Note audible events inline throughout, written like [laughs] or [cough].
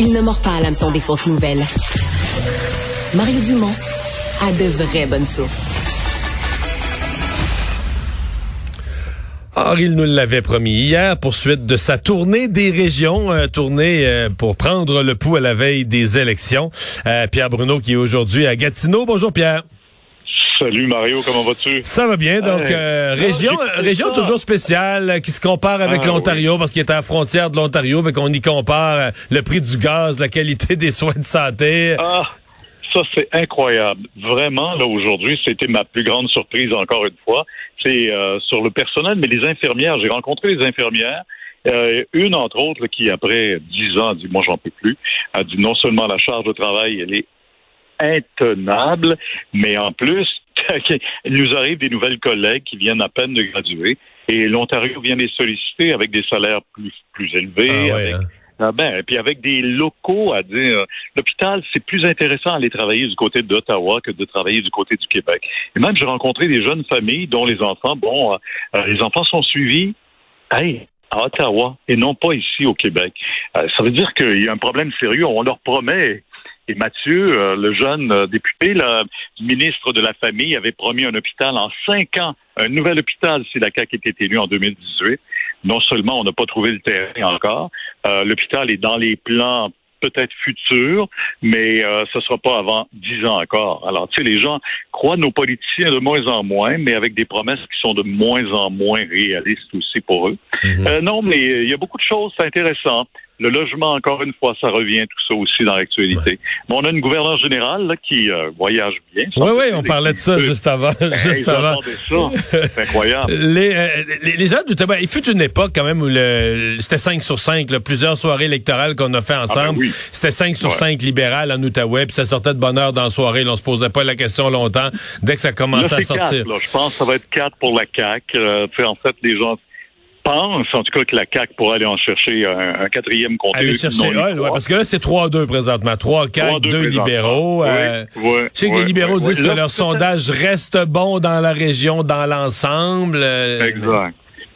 Il ne mord pas à l'hameçon des fausses nouvelles. Mario Dumont a de vraies bonnes sources. Or, il nous l'avait promis hier, poursuite de sa tournée des régions, euh, tournée euh, pour prendre le pouls à la veille des élections. Euh, Pierre Bruno qui est aujourd'hui à Gatineau. Bonjour Pierre. Salut Mario, comment vas-tu? Ça va bien. Donc, euh, région, région toujours spéciale euh, qui se compare avec Ah, l'Ontario parce qu'il est à la frontière de l'Ontario, fait qu'on y compare euh, le prix du gaz, la qualité [laughs] des soins de santé. Ah, ça c'est incroyable. Vraiment, là aujourd'hui, c'était ma plus grande surprise encore une fois. C'est euh, sur le personnel, mais les infirmières. J'ai rencontré les infirmières. Euh, une entre autres là, qui après dix ans a dit moi j'en peux plus. A dit non seulement la charge de travail elle est intenable, mais en plus [laughs] il nous arrive des nouvelles collègues qui viennent à peine de graduer et l'Ontario vient les solliciter avec des salaires plus plus élevés, Ah ouais, hein. ah ben, et puis avec des locaux à dire, l'hôpital, c'est plus intéressant d'aller travailler du côté d'Ottawa que de travailler du côté du Québec. Et même, j'ai rencontré des jeunes familles dont les enfants, bon, euh, euh, les enfants sont suivis, hey, à Ottawa et non pas ici au Québec. Euh, ça veut dire qu'il y a un problème sérieux. On leur promet. Et Mathieu, euh, le jeune euh, député, le ministre de la Famille, avait promis un hôpital en cinq ans, un nouvel hôpital si la CAQ était élue en 2018. Non seulement on n'a pas trouvé le terrain encore, euh, l'hôpital est dans les plans peut-être futurs, mais euh, ce sera pas avant dix ans encore. Alors, tu sais, les gens croient nos politiciens de moins en moins, mais avec des promesses qui sont de moins en moins réalistes aussi pour eux. Mhm. Euh, non, mais il y a beaucoup de choses, c'est intéressant. Le logement, encore une fois, ça revient tout ça aussi dans l'actualité. Mais on a une gouverneure générale là, qui euh, voyage bien. Oui, oui, on parlait de ça juste avant. [laughs] juste avant. C'est incroyable. Les, euh, les, les gens il fut une époque quand même où c'était 5 sur 5, là, plusieurs soirées électorales qu'on a fait ensemble. Ah ben oui. C'était 5 sur Ouais. 5 libérales en Outaouais, puis ça sortait de bonne heure dans la soirée. Là, on se posait pas la question longtemps. Dès que ça Là, commençait à sortir. quatre, là. Je pense que ça va être quatre pour la CAQ. Euh, en fait, les gens pensent, en tout cas, que la CAQ pourrait aller en chercher un, un quatrième comté. Aller chercher Hull, ouais, parce que là, c'est 3-2 présentement. 3, 4, 3-2 2 présentement. libéraux. Oui, Euh, oui, je sais que oui, les libéraux oui, disent oui. que Là, leur sondage reste bon dans la région, dans l'ensemble. euh, Exact.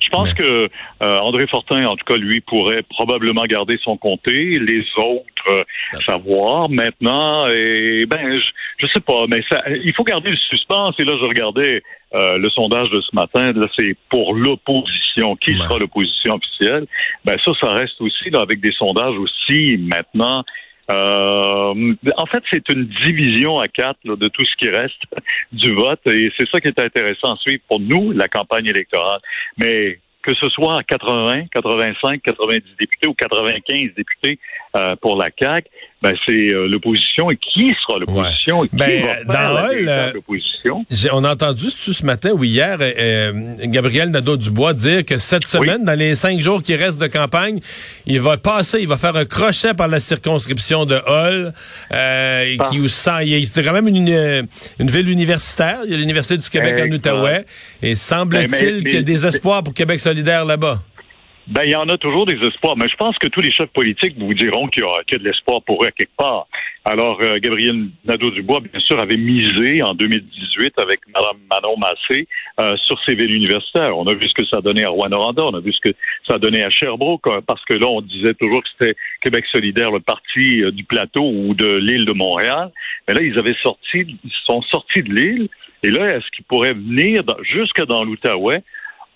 Je pense que euh, André Fortin, en tout cas, lui, pourrait probablement garder son comté. Les autres, euh, savoir maintenant. Et ben, je, je sais pas, mais ça, il faut garder le suspense. Et là, je regardais euh, le sondage de ce matin. Là, c'est pour l'opposition. Qui Ouais. sera l'opposition officielle? Ben ça, ça reste aussi là, avec des sondages aussi maintenant. Euh, en fait, c'est une division à quatre de tout ce qui reste [laughs] du vote et c'est ça qui est intéressant à suivre pour nous, la campagne électorale. Mais que ce soit 80, 85, 90 députés ou 95 députés euh, pour la CAQ, ben c'est euh, l'opposition. Et qui sera l'opposition? Et qui Ben, va faire Hull, véritable euh, opposition? J'ai- On a entendu ce ce matin ou hier euh, euh, Gabriel Nadeau-Dubois dire que cette semaine, dans les cinq jours qui restent de campagne, il va passer, il va faire un crochet par la circonscription de Hull, euh, et qui où il y a- c'est quand même une, euh, une ville universitaire. Il y a l'Université du Québec en. Outaouais. Et Ben, semble-t-il qu'il y a des espoirs pour Québec solidaire là-bas. Ben, il y en a toujours des espoirs, mais je pense que tous les chefs politiques vous diront qu'il y, a y a de l'espoir pour eux à quelque part. Alors, euh, Gabriel Nadeau-Dubois, bien sûr, avait misé en 2018 avec Mme Manon Massé euh, sur ces villes universitaires. On a vu ce que ça donné à Rwanda, on a vu ce que ça donné à Sherbrooke, euh, parce que là, on disait toujours que c'était Québec solidaire, le parti euh, du plateau ou de l'île de Montréal. Mais là, ils avaient sorti, ils sont sortis de l'île, et là, est-ce qu'ils pourraient venir dans- jusque dans l'Outaouais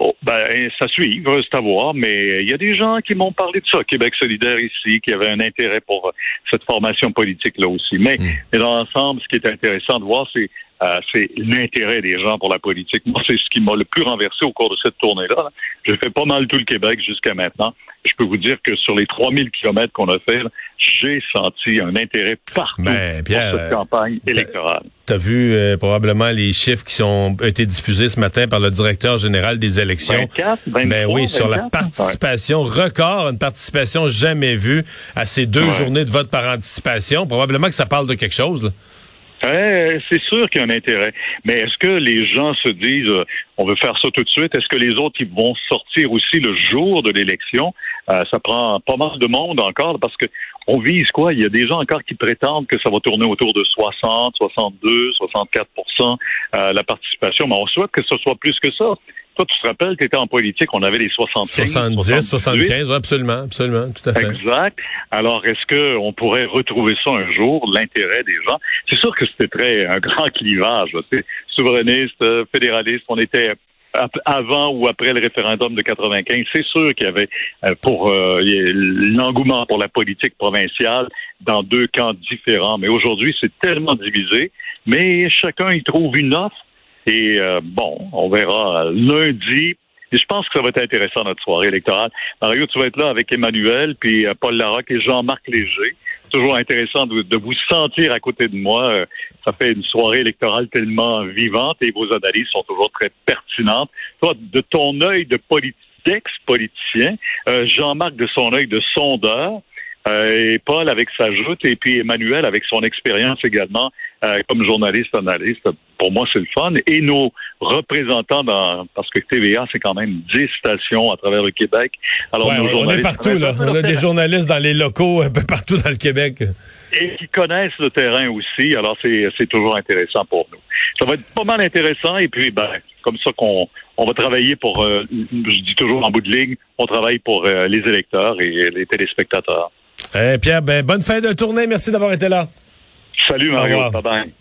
Oh, ben, ça suit, c'est à voir, mais il y a des gens qui m'ont parlé de ça, Québec solidaire ici, qui avaient un intérêt pour cette formation politique-là aussi. Mais, mais dans l'ensemble, ce qui est intéressant de voir, c'est euh, c'est l'intérêt des gens pour la politique. Moi, c'est ce qui m'a le plus renversé au cours de cette tournée-là. là. J'ai fait pas mal tout le Québec jusqu'à maintenant. Je peux vous dire que sur les 3000 kilomètres qu'on a fait, j'ai senti un intérêt partout Ben, Pierre, pour cette campagne électorale. Tu as vu euh, probablement les chiffres qui ont été diffusés ce matin par le directeur général des élections. 24, 23, Ben oui, sur la 24, participation record, une participation jamais vue à ces deux Ouais. journées de vote par anticipation. Probablement que ça parle de quelque chose. là. C'est sûr qu'il y a un intérêt. Mais est-ce que les gens se disent euh, on veut faire ça tout de suite? Est-ce que les autres ils vont sortir aussi le jour de l'élection? Euh, ça prend pas mal de monde encore parce que on vise quoi? Il y a des gens encore qui prétendent que ça va tourner autour de 60, 62, 64% euh, la participation. Mais on souhaite que ce soit plus que ça. Toi, tu te rappelles, tu étais en politique, on avait les 75. 70, 75, oui, absolument, absolument, tout à fait. Exact. Alors, est-ce qu'on pourrait retrouver ça un jour, l'intérêt des gens? C'est sûr que c'était très un grand [laughs] clivage. Souverainiste, euh, fédéraliste. On était avant ou après le référendum de 95, c'est sûr qu'il y avait euh, pour euh, l'engouement pour la politique provinciale dans deux camps différents. Mais aujourd'hui, c'est tellement divisé. Mais chacun y trouve une offre. Et euh, bon, on verra lundi. Et je pense que ça va être intéressant notre soirée électorale. Mario, tu vas être là avec Emmanuel, puis Paul Larocque et Jean-Marc Léger toujours intéressant de, vous sentir à côté de moi. Euh, ça fait une soirée électorale tellement vivante et vos analyses sont toujours très pertinentes. Toi, de ton œil de ex-politicien, euh, Jean-Marc de son œil de sondeur, euh, et Paul avec sa joute, et puis Emmanuel avec son expérience également comme journaliste, analyste. Pour moi, c'est le fun. Et nos représentants dans, parce que TVA, c'est quand même 10 stations à travers le Québec. Alors, on est partout, là. On a des journalistes dans les locaux un peu partout dans le Québec. Et qui connaissent le terrain aussi. Alors, c'est toujours intéressant pour nous. Ça va être pas mal intéressant. Et puis, ben, comme ça qu'on on va travailler pour, euh, je dis toujours en bout de ligne, on travaille pour euh, les électeurs et les téléspectateurs. Eh, Pierre, ben, bonne fin de tournée. Merci d'avoir été là. Salut Mario. Bye bye.